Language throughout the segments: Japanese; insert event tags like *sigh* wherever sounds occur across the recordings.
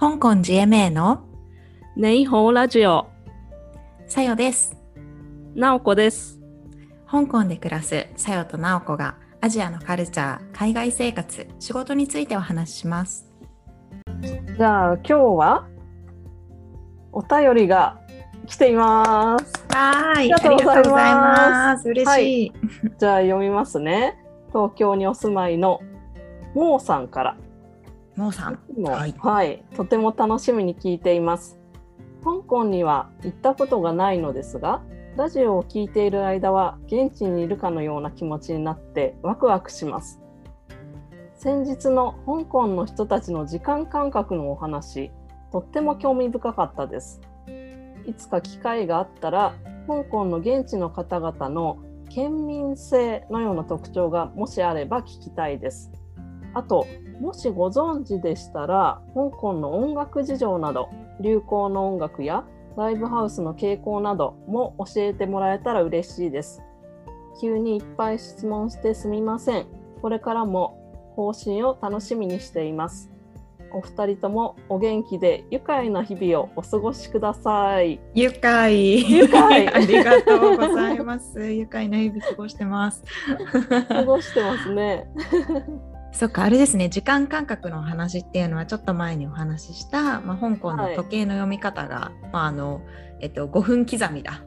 香港 GMA の你好ラジオさよです。直子です香港で暮らすさよとなおこがアジアのカルチャー、海外生活、仕事についてお話しします。じゃあ今日はお便りが来ていますはい、ありがとうございますす。嬉しい。じゃあ読みますね東京にお住まいのモーさんからもうさん。もはいはい、とても楽しみに聞いています。香港には行ったことがないのですが、ラジオを聞いている間は現地にいるかのような気持ちになってワクワクします。先日の香港の人たちの時間感覚のお話、とっても興味深かったです。いつか機会があったら、香港の現地の方々の県民性のような特徴がもしあれば聞きたいです。あと、もしご存知でしたら、香港の音楽事情など、流行の音楽やライブハウスの傾向なども教えてもらえたら嬉しいです。急にいっぱい質問してすみません。これからも更新を楽しみにしています。お二人ともお元気で愉快な日々をお過ごしください。愉快。愉快 *laughs* ありがとうございます。愉快な日々過ごしてます。*laughs* 過ごしてますね。そっかあれですね時間感覚の話っていうのはちょっと前にお話しした、まあ、香港の時計の読み方が、まああのえっと、5分刻みだ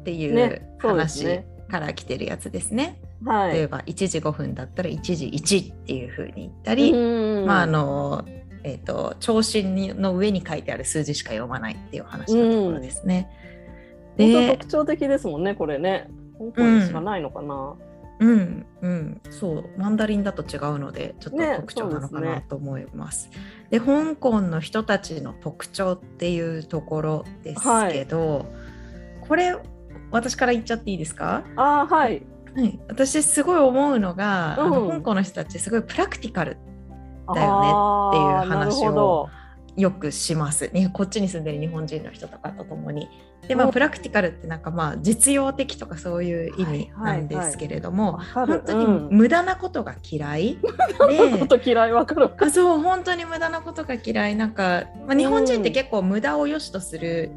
っていう話ねから来てるやつですね。はい。例えば1時5分だったら1時1っていうふうに言ったり、うんまああのえっと長針にの上に書いてある数字しか読まないっていう話のところですね。本当で特徴的ですもんね、これね。香港にしかないのかな。うんうん、そうマンダリンだと違うのでちょっとね特徴なのかなと思います。で香港の人たちの特徴っていうところですけど、これ私から言っちゃっていいですか、ああ、はい。はい、私すごい思うのが、あのうん香港の人たちすごいプラクティカルだだよねっていう話をよくします。ねこっちに住んでる日本人の人とかと共に。でまあうんプラクティカルってなんかまあ実用的とかそういう意味なんですけれども、わかる本当にうん無駄なことが嫌い、ち *laughs* ょでっと嫌いわかる。あそう本当に無駄なことが嫌いなんか、まあ、日本人って結構無駄を良しとする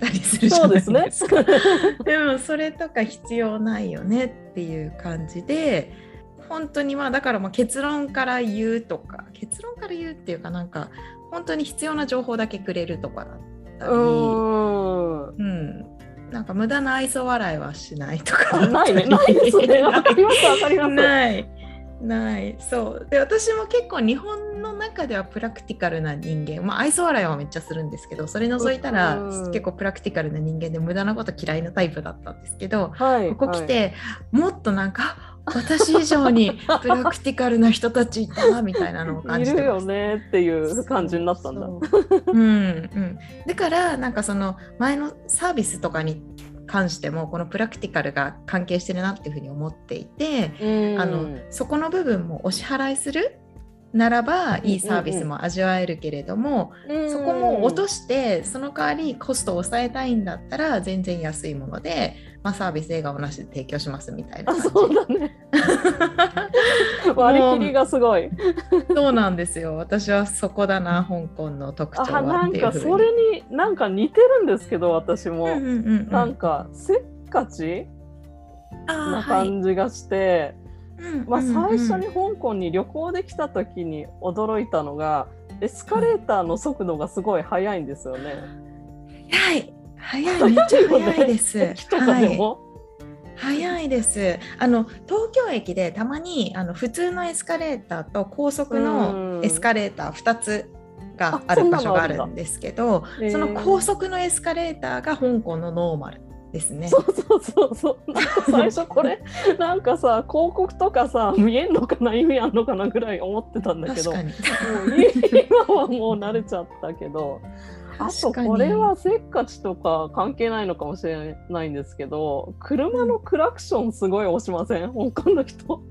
たりするじゃないそうでですすか。*laughs* でもそれとか必要ないよねっていう感じで本当にまあだからまあ結論から言うとか結論から言うっていうかなんか本当に必要な情報だけくれるとかだったり。うーん。うん、なんか無駄な愛想笑いはしないとかあないね。ないですね。わかります。わかります。ないないそうで私も結構日本の中ではプラクティカルな人間まあ愛想笑いはめっちゃするんですけどそれ除いたらうん結構プラクティカルな人間で無駄なこと嫌いなタイプだったんですけどはい。ここ来て、もっとなんか私以上にプラクティカルな人たちいたなみたいなのをはい、いるよ感じてます。ねっていう感じになったんだ。そう。うんうん、だからなんかその前のサービスとかに関してもこのプラクティカルが関係してるなっていうふうに思っていて、うん。あのそこの部分もお支払いするならばいいサービスも味わえるけれども、そこも落としてその代わりコストを抑えたいんだったら全然安いもので、まあ、サービス笑顔なしで提供しますみたいなそうだね。割り切りがすごい。そうなんですよ。私はそこだな香港の特徴はあなんかそれになんか似てるんですけど私も。うんうんうんうん。なんかせっかち？なはい感じがして、まあ、うんうんうん最初に香港に旅行できた時に驚いたのがエスカレーターの速度がすごい速いんですよね。早い早いめっちゃ早いです。*laughs* 駅とかでも、早いです。あの東京駅でたまにあの普通のエスカレーターと高速のエスカレーター2つがある場所があるんですけど、へーその高速のエスカレーターが香港のノーマルですね。そうそうそうそう。なんか最初これ *laughs* なんかさ広告とかさ見えんのかな意味あんのかなぐらい思ってたんだけど。も。う今はもう慣れちゃったけどあとこれはせっかちとか関係ないのかもしれないんですけど車のクラクションすごい押しません？香港の人。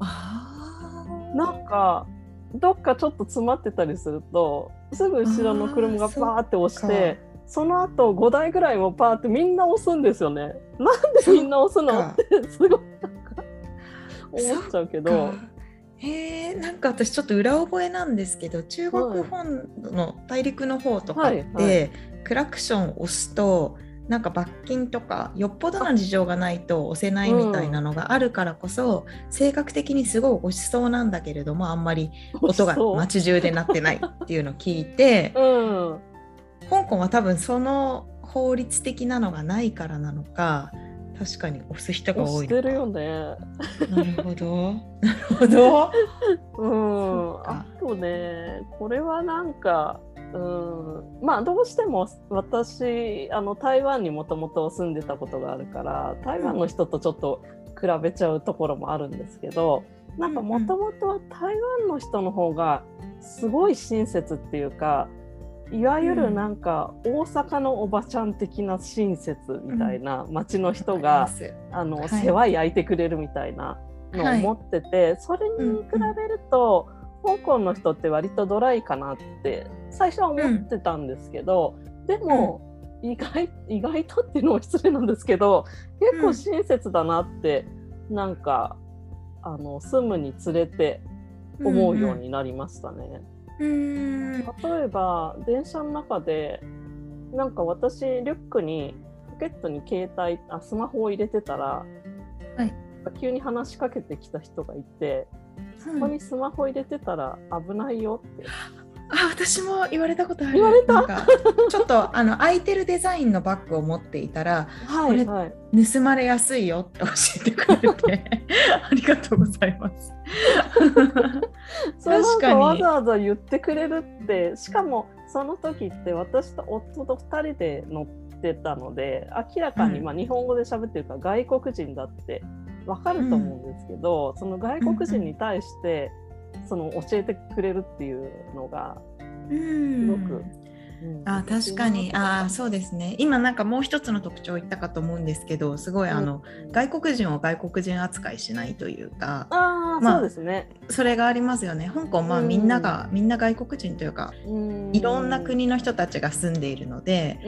*laughs* なんかどっかちょっと詰まってたりするとすぐ後ろの車がパーって押してその後5台ぐらいもパーってみんな押すんですよね。なんでみんな押すの？そってすごい思っちゃうけど。かへえんか私ちょっと裏覚えなんですけど中国本土の大陸の方とかって、はいはい、クラクション押すとなんか罰金とかよっぽどな事情がないと押せないみたいなのがあるからこそ、うん、性格的にすごい押しそうなんだけれどもあんまり音が街中で鳴ってないっていうのを聞いて、うん、香港は多分その法律的なのがないからなのか確かに押す人が多いしてるよね。なるほど。*laughs* なるほど。うん。あとね、これはなんか、うん、まあどうしても私あの台湾にもともと住んでたことがあるから台湾の人とちょっと比べちゃうところもあるんですけど、なんかもともとは台湾の人の方がすごい親切っていうか。いわゆるなんか大阪のおばちゃん的な親切みたいな町の人が、うん、あの、はい、世話焼いてくれるみたいなのを持ってて、はい、それに比べると、うん、香港の人って割とドライかなって最初は思ってたんですけど、うん、でも、意外意外とっていうのも失礼なんですけど結構親切だなって、うん、なんかあの住むにつれて思うようになりましたね。うんうん例えば電車の中でなんか私リュックにポケットに携帯あスマホを入れてたら、はい、急に話しかけてきた人がいて、そこにスマホ入れてたら危ないよってあ私も言われたことある。言われた？ちょっとあの空いてるデザインのバッグを持っていたら、はい、これ盗まれやすいよって教えてくれて *laughs* ありがとうございます。確かに。わざわざ言ってくれるってしかもその時って私と夫と2人で乗ってたので明らかに、まあ、日本語で喋ってるから外国人だって分かると思うんですけど、うん、その外国人に対して、その教えてくれるっていうのがすごく。うん、あ確かに。あそうですね。今なんかもう一つの特徴を言ったかと思うんですけどすごいあの、うん、外国人を外国人扱いしないというかあ、まあ、そうですね。それがありますよね。香港まあみんなが、うん、みんな外国人というか、いろんな国の人たちが住んでいるので、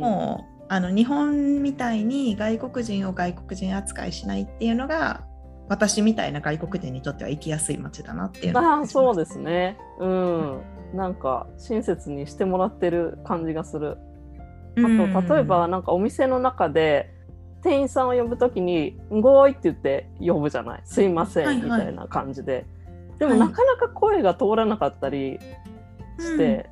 もうあの日本みたいに外国人を外国人扱いしないっていうのが私みたいな外国人にとっては行きやすい街だなっていうああそうですね。うん。なんか親切にしてもらってる感じがする。あと例えばなんかお店の中で店員さんを呼ぶときに「ごい」って言って呼ぶじゃない「すいません」みたいな感じで、はいはい、でもなかなか声が通らなかったりして、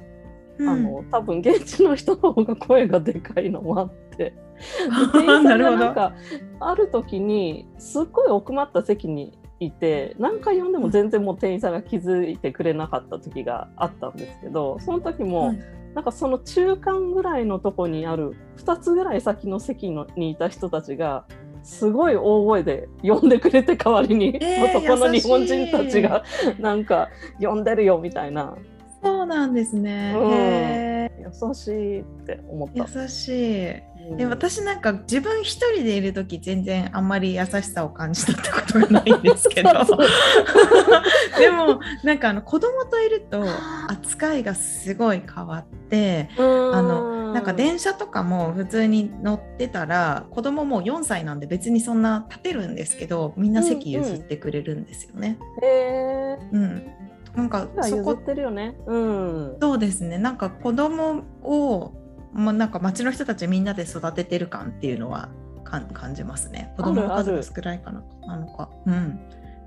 はい、あの多分現地の人の方が声がでかいのもあって *laughs* 店員さんがなんか *laughs* ある時にすっごい奥まった席にいて何回呼んでも全然もう店員さんが気づいてくれなかった時があったんですけどその時も、なんかその中間ぐらいのとこにある2つぐらい先の席のにいた人たちがすごい大声で呼んでくれて代わりに、えー、そこの日本人たちがなんか呼んでるよみたいな。そうなんですね、うん、優しいって思った。優しいで私なんか自分一人でいる時全然あんまり優しさを感じ取ったことがないんですけど *laughs* *laughs* でもなんかあの子供といると扱いがすごい変わってあのなんか電車とかも普通に乗ってたら子供も4歳なんで別にそんな立てるんですけどみんな席譲ってくれるんですよね。へ、うん、うんなんかそこってるよね。うん。そうですね。なんか子供をまあ、なんか町の人たちみんなで育ててる感っていうのは感じますね。子供の数が少ないかななのか。うん。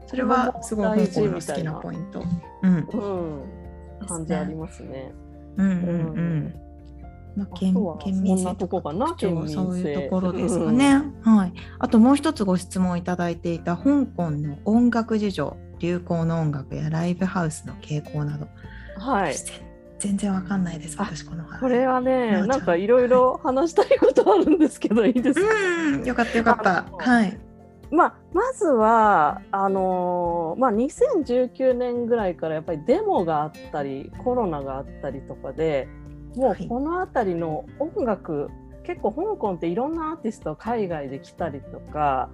それはすごい香港の好きなポイント。うん。うん、感じありますね。うんうんうん。まあ、県県民性とかそういうところですかね、うん、はい。あともう一つご質問いただいていた香港の音楽事情流行の音楽やライブハウスの傾向など、はい、全然わかんないです私このこれはねなん。かいろいろ話したいことあるんですけどいいですか？うんよかったよかった。はい。まあ、まずはあのー、まあ、2019年ぐらいからやっぱりデモがあったりコロナがあったりとかでもうこの辺りの音楽、はい、結構香港っていろんなアーティスト海外で来たりとか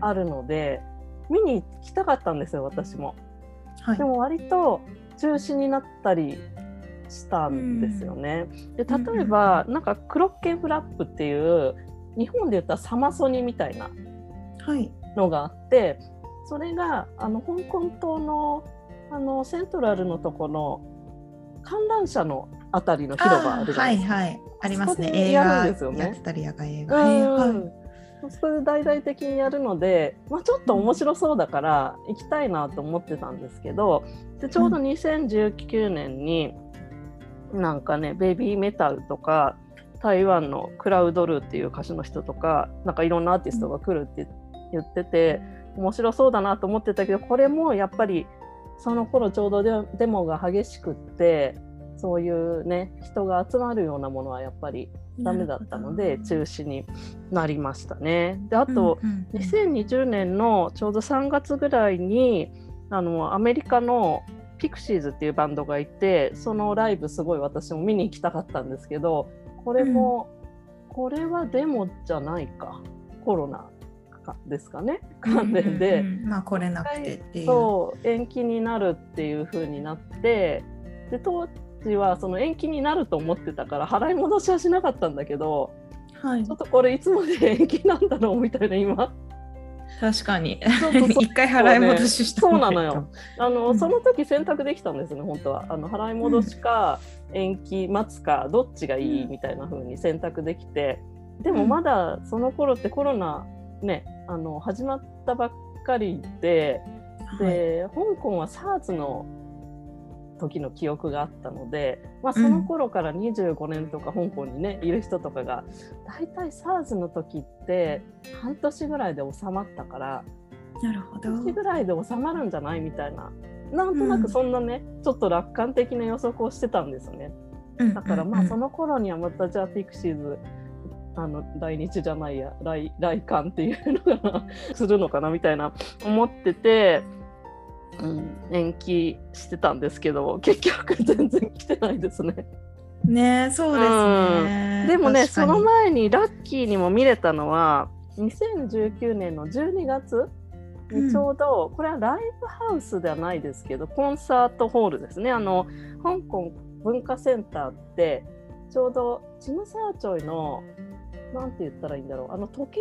あるので、うん、見に行きたかったんですよ私も。はい、でも割と中止になったりしたんですよね。で例えば、なんかクロッケンフラップっていう日本で言ったらサマソニみたいなのがあって、それがあの香港島のあのセントラルのとこの観覧車のあたりの広場あるじゃないですか。はいはいありますね。映画やるんですよねやってたり野外映画。はいはいうんそこで大々的にやるので、まあ、ちょっと面白そうだから行きたいなと思ってたんですけどでちょうど2019年になんかねベビーメタルとか台湾のクラウドルーっていう歌手の人とかなんかいろんなアーティストが来るって言ってて面白そうだなと思ってたけどこれもやっぱりその頃ちょうどデデモが激しくってそういうね人が集まるようなものはやっぱりダメだったので中止になりましたね。であと、うんうん2020年のちょうど3月ぐらいにあのアメリカのピクシーズっていうバンドがいてそのライブすごい私も見に行きたかったんですけどこれも、これはデモじゃないか。コロナかですかね。関連で。うんうん。うんまあ来れなくてっていう。そう延期になるっていう風になってで当時はその延期になると思ってたから払い戻しはしなかったんだけどはい。ちょっとこれいつまで延期なんだろうみたいな今確かに。*laughs* 一回払い戻ししたそうなのよ。あの、うん。その時選択できたんですね本当は。あの払い戻しか延期待つかどっちがいいみたいな風に選択できてでもまだその頃ってコロナねあの始まったばっかりでで、香港は SARS の時の記憶があったので、まあ、その頃から25年とか香港にねいる人とかが大体 SARS の時って半年ぐらいで収まったからなるほど。半年ぐらいで収まるんじゃないみたいななんとなくそんなね、ちょっと楽観的な予測をしてたんですよね。だからまあその、の頃にはまたじゃあピクシーズあの来日じゃないや来来館っていうのが *laughs* するのかなみたいな思ってて、うん、延期してたんですけど結局全然来てないですね。ねそうですね。でもねその前にラッキーにも見れたのは2019年の12月にちょうど、これはライブハウスではないですけどコンサートホールですね。あの香港文化センターってちょうどチムサーチョイのなんて言ったらいいんだろう。あの時計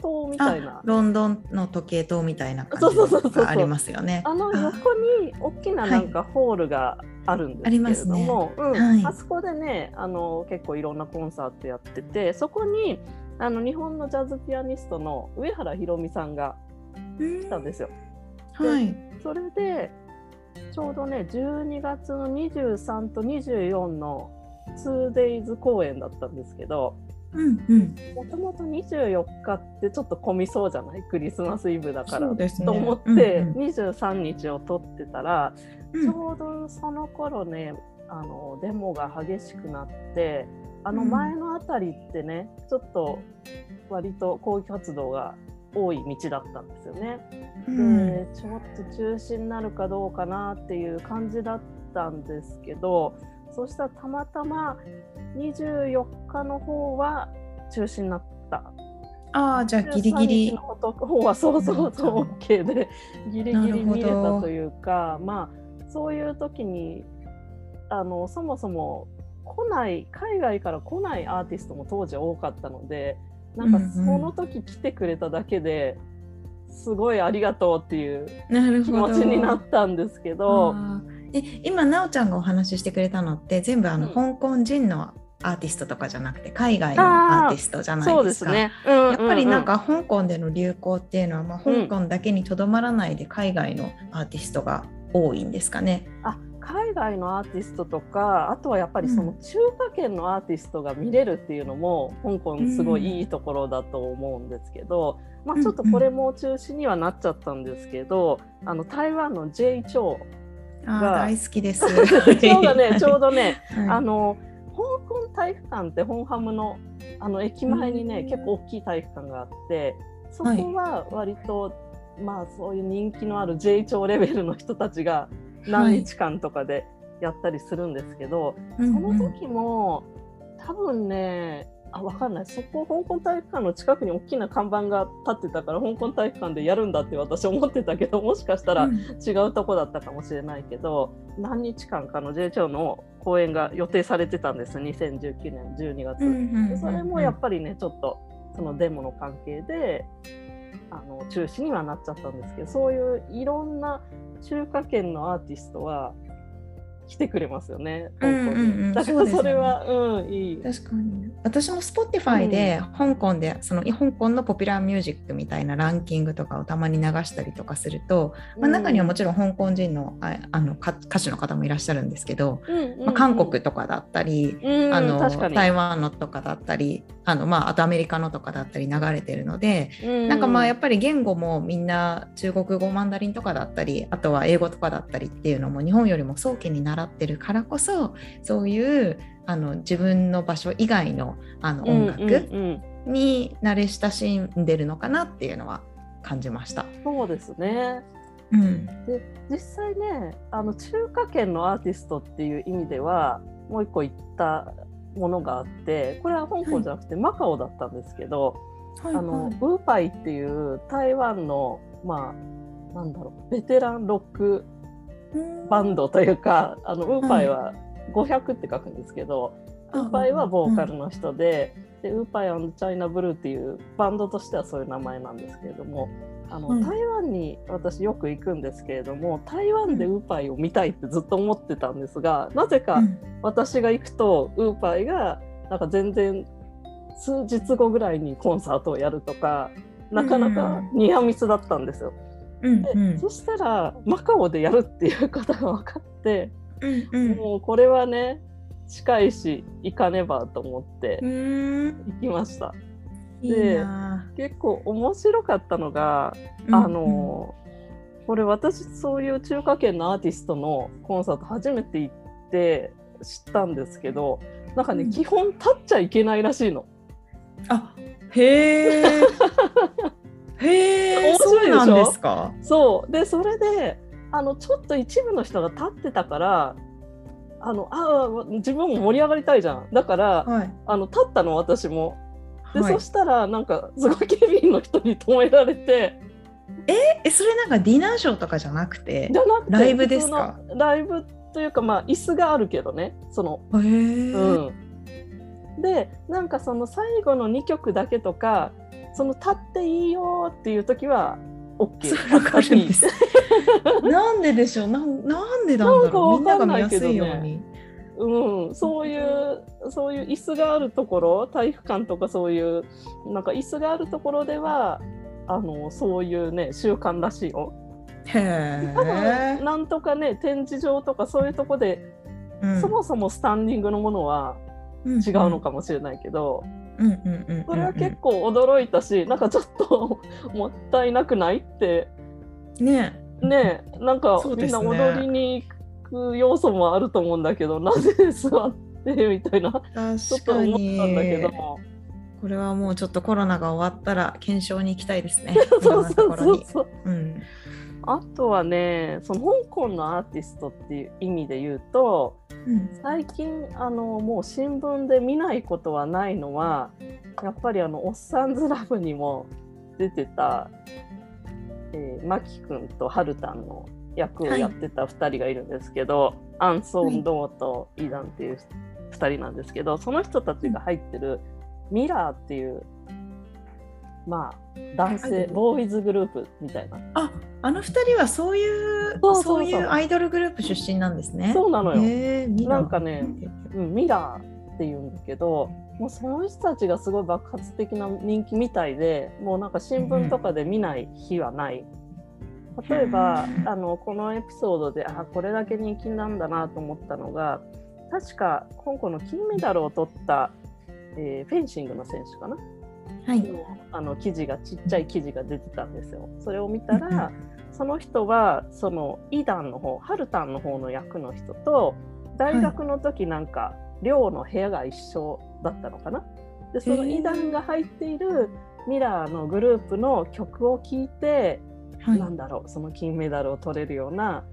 塔みたいなあロンドンの時計塔みたいな感じがありますよね。あの横に大きななんかホールがあるんですけれども、あそこでねあの結構いろんなコンサートやっててそこにあの日本のジャズピアニストの上原ひろみさんがうん来たんですよ。はい。それでちょうどね12月の23と24の 2days 公演だったんですけど。もともと24日ってちょっと混みそうじゃない？クリスマスイブだから。ね。と思って、うんうん。23日を取ってたら、うん。ちょうどその頃ねあのデモが激しくなってあの前の辺りってね、ちょっと割と抗議活動が多い道だったんですよね。うん。でちょっと中止になるかどうかなっていう感じだったんですけどそしたらたまたま24日の方は中止になった。ああじゃあギリギ13リ日の方はそうそうそう OK でギリギリ見れたというかまあそういう時にあのそもそも来ない海外から来ないアーティストも当時多かったのでなんかうんうんその時来てくれただけですごいありがとうっていう気持ちになったんですけど。あーえ今なおちゃんがお話ししてくれたのって全部あの、うん香港人のアーティストとかじゃなくて海外のアーティストじゃないですか。そうですね。ややっぱりなんか香港での流行っていうのは、まあ、香港だけにとどまらないで海外のアーティストが多いんですかね。あ海外のアーティストとかあとはやっぱりそのうん中華圏のアーティストが見れるっていうのも香港すごいいいところだと思うんですけど、まあ、ちょっとこれも中止にはなっちゃったんですけど、あの台湾の J. チョウ大好きです。チョウがねちょうどね、はい。あの香港体育館って本ハムのあの駅前にね、うん。結構大きい体育館があってそこは割と、まあそういう人気のある J 超レベルの人たちが何日間とかでやったりするんですけど、うんそのうん時も多分ねあ分かんない。そこ香港体育館の近くに大きな看板が立ってたから香港体育館でやるんだって私思ってたけど *laughs* もしかしたらうん。違うとこだったかもしれないけど何日間かの J 長の公演が予定されてたんです。2019年12月、うんうんうんそれもやっぱりねちょっとそのデモの関係であの中止にはなっちゃったんですけどそういういろんな中華圏のアーティストは来てくれますよね。だからそれはう、んいい。確かに。私も Spotify で香港でその香港のポピュラーミュージックみたいなランキングとかをたまに流したりとかすると、まあ、中にはもちろん香港人のああの歌歌手の方もいらっしゃるんですけど、まあ、韓国とかだったり、うんあの台湾のとかだったりあの、まあ、あとアメリカのとかだったり流れてるので、うん。なんかまあやっぱり言語もみんな中国語マンダリンとかだったりあとは英語とかだったりっていうのも日本よりも早期に習ってるからこそそういうあの自分の場所以外のあの音楽に慣れ親しんでるのかなっていうのは感じました。そうですね。うん、で実際ねあの中華圏のアーティストっていう意味ではもう一個言ったものがあってこれは香港じゃなくてマカオだったんですけど、はいあのはいウーパイっていう台湾のまあなんだろうベテランロックバンドというかあのウーパイは500って書くんですけど、ウーパイはボーカルの人で,、でウーパイチャイナブルーっていうバンドとしてはそういう名前なんですけれどもあの、うん。台湾に私よく行くんですけれども台湾でウーパイを見たいってずっと思ってたんですがなぜかうん。私が行くとウーパイがなんか全然数日後ぐらいにコンサートをやるとかなかなかニアミスだったんですよ。でうんうん。そしたらマカオでやるっていうことが分かって、うんうん。もうこれはね近いし行かねばと思ってうん。行きました。いいな結構面白かったのが、うんあのこれ私そういう中華圏のアーティストのコンサート初めて行って知ったんですけどなんかね、うん。基本立っちゃいけないらしいの。あへえ *laughs* へえ面そ白いうでしょ？なんですか？そう。でそれであのちょっと一部の人が立ってたからあのああ自分も盛り上がりたいじゃん。だから、はい。あの立ったの私も。で、はい。そしたらなんかすごい警備員の人に止められて。え？それなんかディナーショーとかじゃなくて？じゃなくてライブですか？ライブというかまあ椅子があるけどねそのへえうん、でなんかその最後の2曲だけとかその立っていいよっていう時は OK です。*laughs* なんででしょう？なんなんでなんだろう？みんなが見やすいように。うん、そういうそういう椅子があるところ体育館とかそういうなんか椅子があるところではあのそういうね習慣らしいよ。へえなんとかね展示場とかそういうとこで、そもそもスタンディングのものは違うのかもしれないけど、うんうんうんうんそれは結構驚いたし、なんかちょっと *laughs* もったいなくないって。ね。ねなんかみんな踊りに行く要素もあると思うんだけど *laughs* なぜ座ってみたいな。ちょっと思ったんだけど。に。これはもうちょっとコロナが終わったら検証に行きたいですね。*laughs* そうそうそうそう。うん。あとはねその香港のアーティストっていう意味で言うと最近あのもう新聞で見ないことはないのはやっぱりあの「おっさんずラブ」にも出てた、えー、マキ君とハルタンの役をやってた2人がいるんですけど、アンソン・ドーとイダンっていう2人なんですけどその人たちが入ってるミラーっていうまあ男性ボーイズグループみたいな。ああの二人はそういうそういうアイドルグループ出身なんですね。そうなのよ。なんかねうん、ミラーっていうんだけどもうその人たちがすごい爆発的な人気みたいでもうなんか新聞とかで見ない日はない。例えばうんあのこのエピソードであこれだけ人気なんだなと思ったのが確か香港の金メダルを取った、えーフェンシングの選手かなはい。あの記事がちっちゃい記事が出てたんですよ。それを見たら、その人はそのイダンの方ハルタンの方の役の人と大学の時なんか寮の部屋が一緒だったのかな。でそのイダンが入っているミラーのグループの曲を聴いて、はいなんだろうその金メダルを取れるような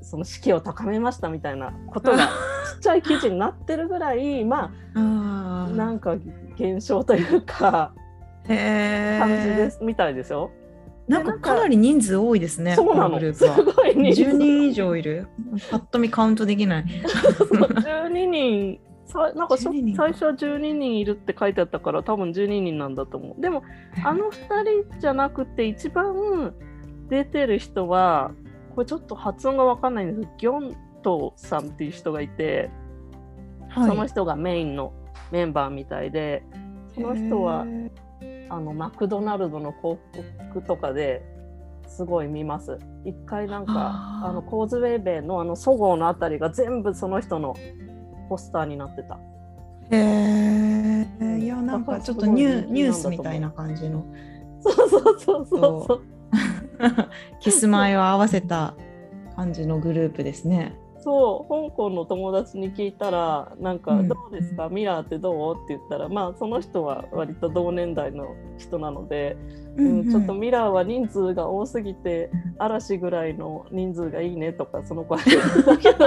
その士気を高めましたみたいなことが *laughs* ちっちゃい記事になってるぐらいまああなんか現象というかへ感じですみたいですよ。なんかかなり人数多いですね。そうなの。す。ごい人数10人以上いる。パッと見カウントできない。そう12人さなんかそ12人か最初は12人いるって書いてあったから多分12人なんだと思うでもあの2人じゃなくて一番出てる人はこれちょっと発音が分かんないんですけどギョントさんっていう人がいて、はいその人がメインのメンバーみたいでその人はへあのマクドナルドの広告とかですごい見ます。一回なんかあのコーズウェイベイのあのそごうのあたりが全部その人のポスターになってた。ーへーいやなんかちょっとニュニュースみたいな感じのそうそうそうそうそう。*laughs* キスマイを合わせた感じのグループですね。そう香港の友達に聞いたらなんかうん。どうですか、ミラーってどう？って言ったらまあその人は割と同年代の人なので、うんちょっとミラーは人数が多すぎて嵐ぐらいの人数がいいねとかその子は言ってたけど、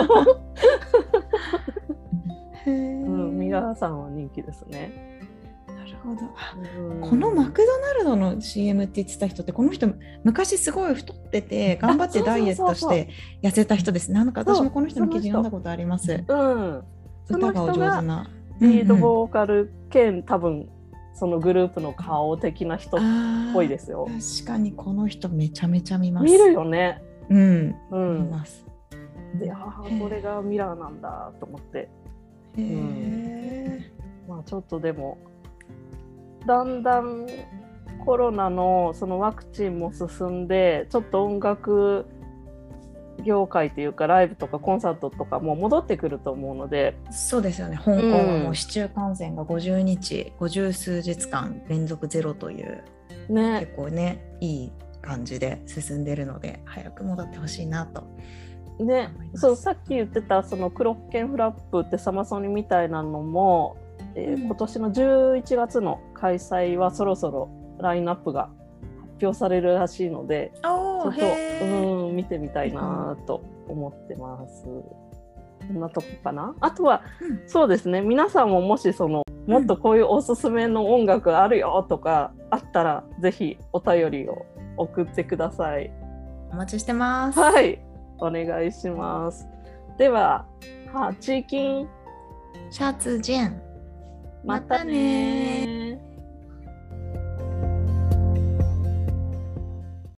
うん、ミラーさんは人気ですね。ほど。あうんこのマクドナルドの CM って言ってた人ってこの人昔すごい太ってて頑張ってダイエットして痩せた人です。なんか私もこの人の記事読んだことあります。うん、歌がお上手な。リードうんうんボーカル兼多分そのグループの顔的な人っぽいですよ。確かにこの人めちゃめちゃ見ます。見るよね。うん、うん、見ます。でああこれがミラーなんだと思って、へえ。まあ、ちょっとでもだんだんコロナのそのワクチンも進んでちょっと音楽業界というかライブとかコンサートとかも戻ってくると思うので。そうですよね。香港はもう市中感染が50日、50数日間連続ゼロというね。結構ねいい感じで進んでるので早く戻ってほしいなと。ね。そうさっき言ってたそのクロッケンフラップってサマソニみたいなのも、えーうん。今年の11月の開催はそろそろラインナップが発表されるらしいのでちょおっとうん見てみたいなと思ってます。こんなとこかな？あとは、うんそうですね皆さんももしそのもっとこういうおすすめの音楽あるよとかあったら、ぜひお便りを送ってください。お待ちしてます。はい、お願いします。では、はチーキン、シャツジェン。またね